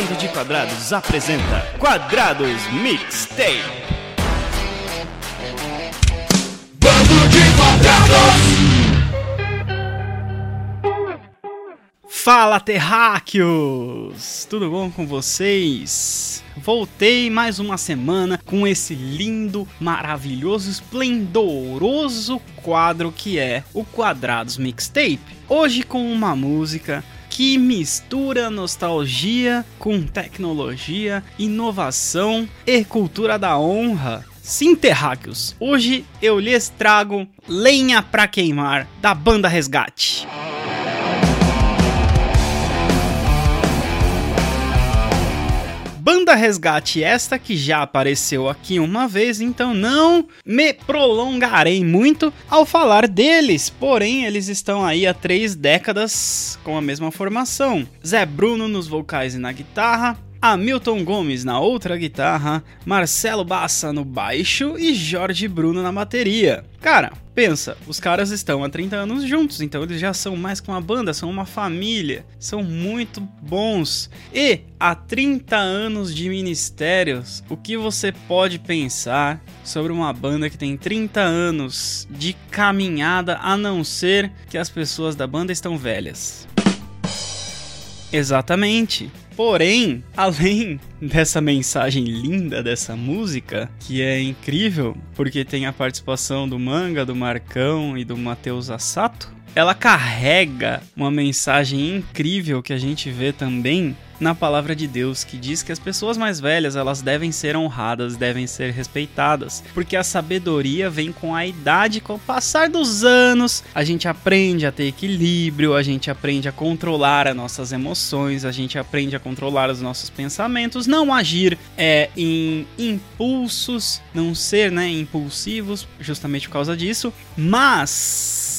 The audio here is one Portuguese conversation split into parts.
Bando de Quadrados apresenta Quadrados Mixtape. Bando de Quadrados! Fala terráqueos! Tudo bom com vocês? Voltei mais uma semana com esse lindo, maravilhoso, esplendoroso quadro que é o Quadrados Mixtape. Hoje com uma música que mistura nostalgia com tecnologia, inovação e cultura da honra. Sim, terráqueos, hoje eu lhes trago Lenha pra Queimar da banda Resgate. Banda Resgate esta que já apareceu aqui uma vez, então não me prolongarei muito ao falar deles. Porém, eles estão aí há três décadas com a mesma formação. Zé Bruno nos vocais e na guitarra, Hamilton Gomes na outra guitarra, Marcelo Bassa no baixo e Jorge Bruno na bateria. Cara, pensa, os caras estão há 30 anos juntos, então eles já são mais que uma banda, são uma família, são muito bons. E há 30 anos de ministérios, o que você pode pensar sobre uma banda que tem 30 anos de caminhada, a não ser que as pessoas da banda estão velhas? Exatamente. Porém, além dessa mensagem linda dessa música, que é incrível, porque tem a participação do Manga, do Marcão e do Matheus Assato, ela carrega uma mensagem incrível que a gente vê também na palavra de Deus, que diz que as pessoas mais velhas, elas devem ser honradas, devem ser respeitadas, porque a sabedoria vem com a idade, com o passar dos anos, a gente aprende a ter equilíbrio, a gente aprende a controlar as nossas emoções, a gente aprende a controlar os nossos pensamentos, não agir é, em impulsos, não ser, né, impulsivos, justamente por causa disso, mas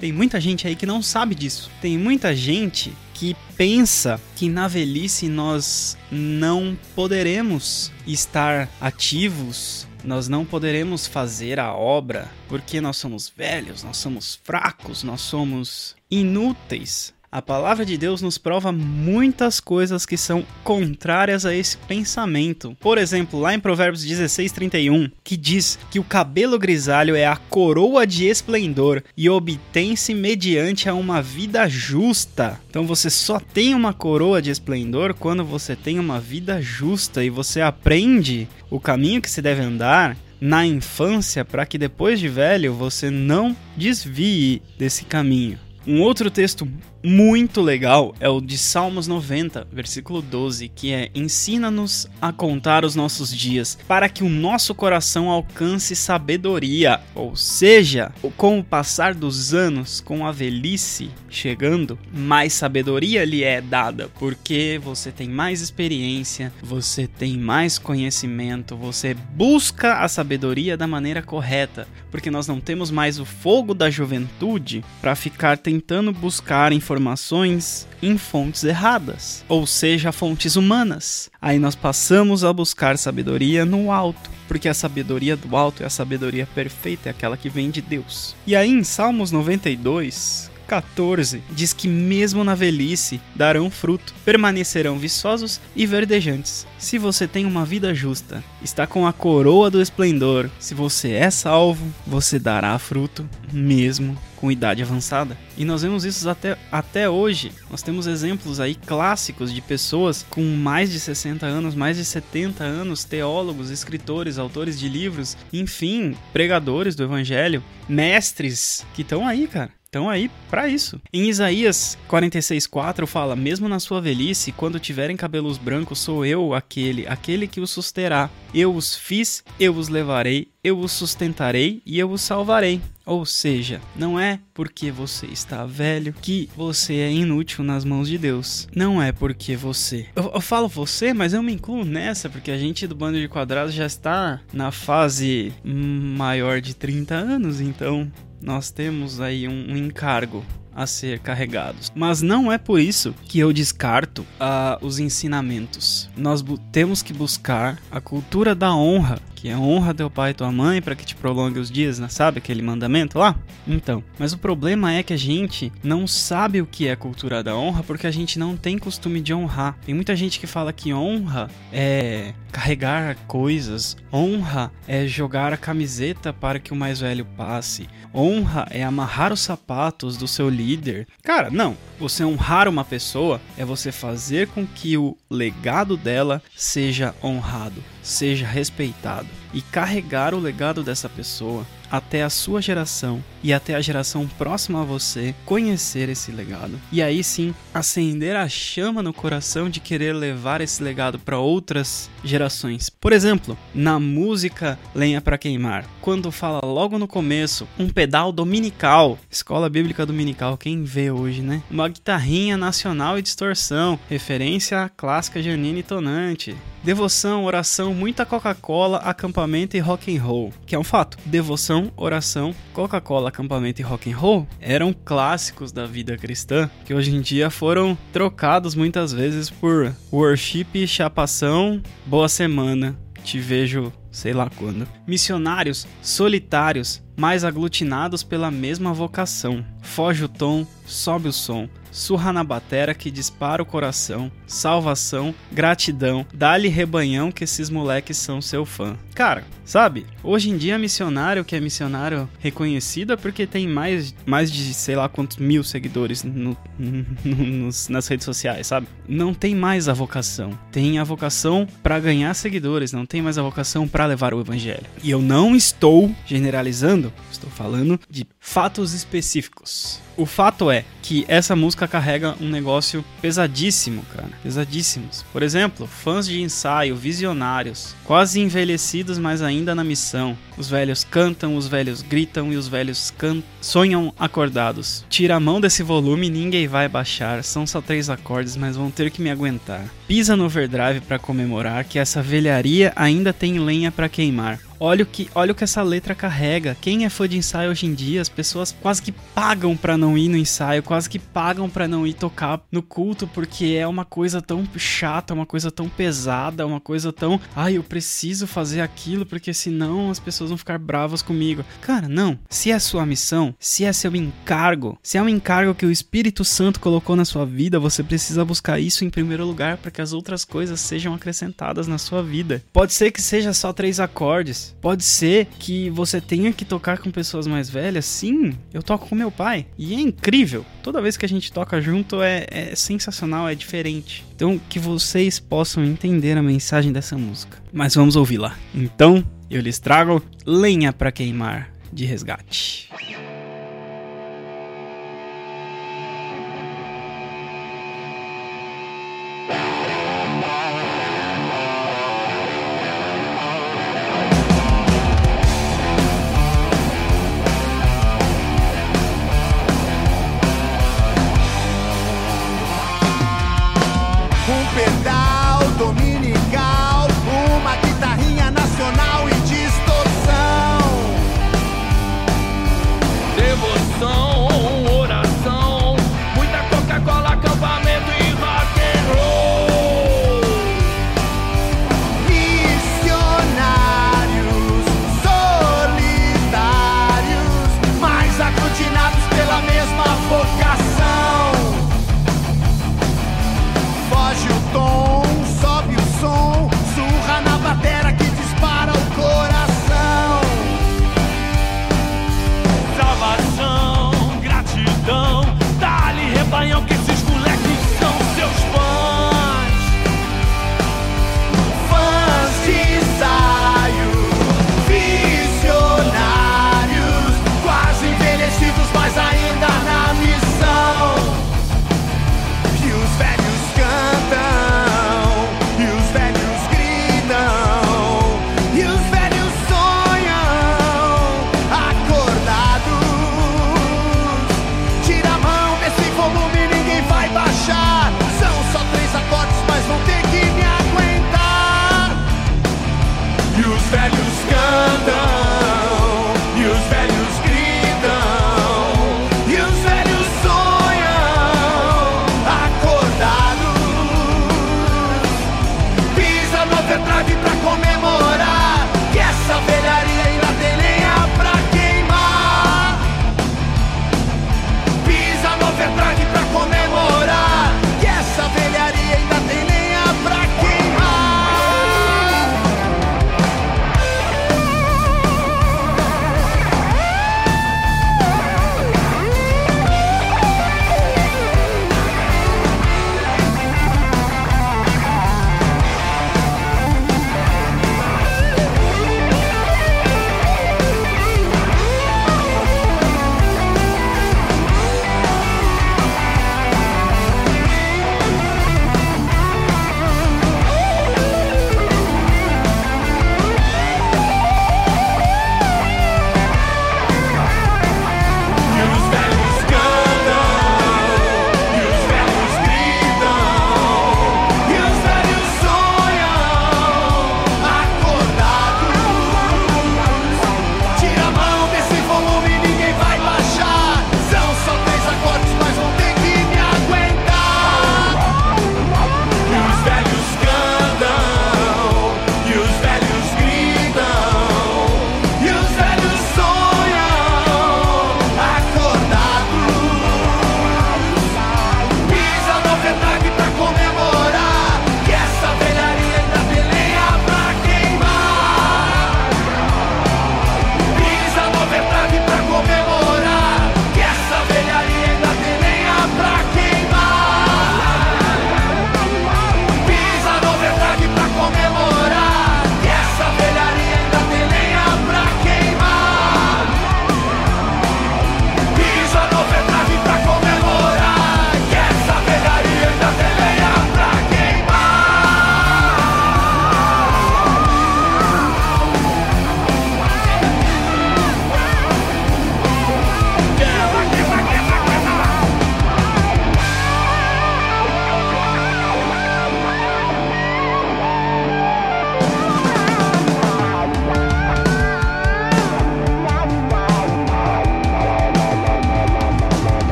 tem muita gente aí que não sabe disso. Tem muita gente que pensa que na velhice nós não poderemos estar ativos, nós não poderemos fazer a obra porque nós somos velhos, nós somos fracos, nós somos inúteis. A palavra de Deus nos prova muitas coisas que são contrárias a esse pensamento. Por exemplo, lá em Provérbios 16:31, que diz que o cabelo grisalho é a coroa de esplendor e obtém-se mediante a uma vida justa. Então você só tem uma coroa de esplendor quando você tem uma vida justa e você aprende o caminho que se deve andar na infância para que depois de velho você não desvie desse caminho. Um outro texto muito legal é o de Salmos 90, versículo 12, que é: Ensina-nos a contar os nossos dias, para que o nosso coração alcance sabedoria. Ou seja, com o passar dos anos, com a velhice chegando, mais sabedoria lhe é dada, porque você tem mais experiência, você tem mais conhecimento, você busca a sabedoria da maneira correta, porque nós não temos mais o fogo da juventude para ficar tentando buscar informações em fontes erradas, ou seja, fontes humanas. Aí nós passamos a buscar sabedoria no alto, porque a sabedoria do alto é a sabedoria perfeita, é aquela que vem de Deus. E aí em Salmos 92, 14 diz que mesmo na velhice darão fruto, permanecerão viçosos e verdejantes. Se você tem uma vida justa, está com a coroa do esplendor, se você é salvo, você dará fruto mesmo com idade avançada. E nós vemos isso até, até hoje. Nós temos exemplos aí clássicos de pessoas com mais de 60 anos, mais de 70 anos, teólogos, escritores, autores de livros, enfim, pregadores do evangelho, mestres que estão aí, cara. Estão aí para isso. Em Isaías 46:4 fala: "Mesmo na sua velhice, quando tiverem cabelos brancos, sou eu aquele, aquele que os susterá. Eu os fiz, eu os levarei, eu os sustentarei e eu os salvarei." Ou seja, não é porque você está velho que você é inútil nas mãos de Deus. Não é porque você. Eu, eu falo você, mas eu me incluo nessa, porque a gente do bando de quadrados já está na fase maior de 30 anos, então nós temos aí um, um encargo a ser carregados. Mas não é por isso que eu descarto uh, os ensinamentos. Nós temos que buscar a cultura da honra que é honra teu pai e tua mãe para que te prolongue os dias, né? sabe aquele mandamento lá? Então, mas o problema é que a gente não sabe o que é cultura da honra porque a gente não tem costume de honrar. Tem muita gente que fala que honra é carregar coisas, honra é jogar a camiseta para que o mais velho passe, honra é amarrar os sapatos do seu líder. Cara, não. Você honrar uma pessoa é você fazer com que o legado dela seja honrado, seja respeitado e carregar o legado dessa pessoa até a sua geração e até a geração próxima a você conhecer esse legado. E aí sim, acender a chama no coração de querer levar esse legado para outras gerações. Por exemplo, na música Lenha para Queimar, quando fala logo no começo um pedal dominical, escola bíblica dominical, quem vê hoje, né? Uma guitarrinha nacional e distorção, referência à clássica Janine Tonante. Devoção, oração, muita Coca-Cola, acampamento e rock and roll, que é um fato. Devoção, oração, Coca-Cola, acampamento e rock and roll eram clássicos da vida cristã, que hoje em dia foram trocados muitas vezes por worship, chapação, boa semana. Te vejo sei lá quando. Missionários solitários, mas aglutinados pela mesma vocação. Foge o tom, sobe o som, surra na batera que dispara o coração, salvação, gratidão, dá-lhe rebanhão que esses moleques são seu fã. Cara, sabe? Hoje em dia missionário que é missionário reconhecido é porque tem mais, mais de sei lá quantos mil seguidores no, no, nas redes sociais, sabe? Não tem mais a vocação. Tem a vocação para ganhar seguidores, não tem mais a vocação para levar o evangelho. E eu não estou generalizando, estou falando de fatos específicos. O fato é que essa música carrega um negócio pesadíssimo, cara. Pesadíssimos. Por exemplo, fãs de ensaio, visionários, quase envelhecidos, mas ainda na missão. Os velhos cantam, os velhos gritam e os velhos sonham acordados. Tira a mão desse volume, ninguém vai baixar. São só três acordes, mas vão ter que me aguentar. Pisa no overdrive para comemorar que essa velharia ainda tem lenha para queimar. Olha o que, olha o que essa letra carrega. Quem é fã de ensaio hoje em dia, as pessoas quase que pagam para não ir no ensaio, quase que pagam para não ir tocar no culto porque é uma coisa tão chata, uma coisa tão pesada, uma coisa tão, ai, eu preciso fazer aquilo porque senão as pessoas vão ficar bravas comigo. Cara, não. Se é sua missão, se é seu encargo, se é um encargo que o Espírito Santo colocou na sua vida, você precisa buscar isso em primeiro lugar para que as outras coisas sejam acrescentadas na sua vida. Pode ser que seja só três acordes, Pode ser que você tenha que tocar com pessoas mais velhas. Sim, eu toco com meu pai. E é incrível. Toda vez que a gente toca junto é, é sensacional, é diferente. Então, que vocês possam entender a mensagem dessa música. Mas vamos ouvi-la. Então, eu lhes trago Lenha para Queimar de Resgate.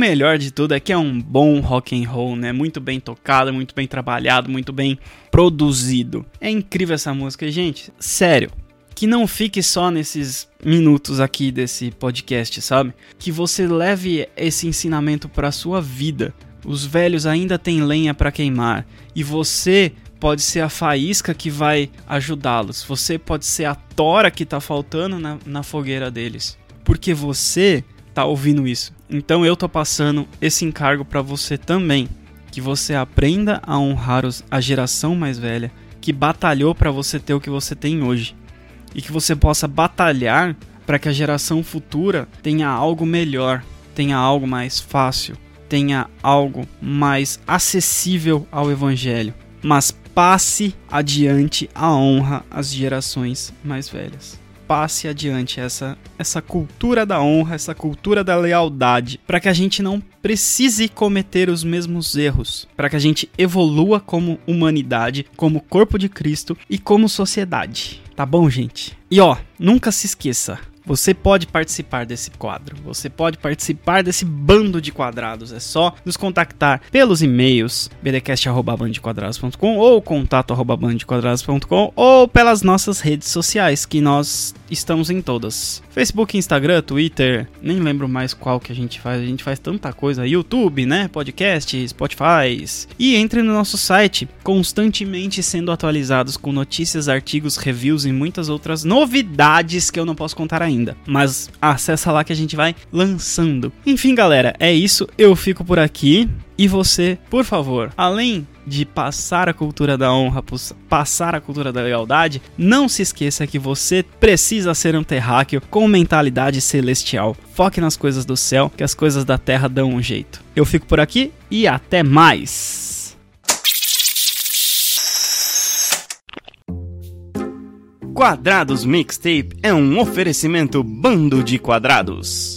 Melhor de tudo é que é um bom rock and roll, né? Muito bem tocado, muito bem trabalhado, muito bem produzido. É incrível essa música, gente. Sério, que não fique só nesses minutos aqui desse podcast, sabe? Que você leve esse ensinamento para sua vida. Os velhos ainda têm lenha para queimar e você pode ser a faísca que vai ajudá-los. Você pode ser a tora que tá faltando na, na fogueira deles. Porque você tá ouvindo isso. Então eu tô passando esse encargo para você também, que você aprenda a honrar os, a geração mais velha que batalhou para você ter o que você tem hoje e que você possa batalhar para que a geração futura tenha algo melhor, tenha algo mais fácil, tenha algo mais acessível ao evangelho. Mas passe adiante a honra às gerações mais velhas. Passe adiante essa, essa cultura da honra, essa cultura da lealdade, para que a gente não precise cometer os mesmos erros, para que a gente evolua como humanidade, como corpo de Cristo e como sociedade. Tá bom, gente? E ó, nunca se esqueça, você pode participar desse quadro, você pode participar desse bando de quadrados. É só nos contactar pelos e-mails bdcast.bandequadrados.com ou contato.bandequadrados.com ou pelas nossas redes sociais, que nós estamos em todas. Facebook, Instagram, Twitter, nem lembro mais qual que a gente faz, a gente faz tanta coisa. YouTube, né? Podcast, Spotify. E entre no nosso site, constantemente sendo atualizados com notícias, artigos, reviews e muitas outras novidades que eu não posso contar ainda ainda. Mas acessa lá que a gente vai lançando. Enfim, galera, é isso. Eu fico por aqui. E você, por favor, além de passar a cultura da honra, passar a cultura da lealdade, não se esqueça que você precisa ser um terráqueo com mentalidade celestial. Foque nas coisas do céu, que as coisas da terra dão um jeito. Eu fico por aqui e até mais! Quadrados Mixtape é um oferecimento bando de quadrados.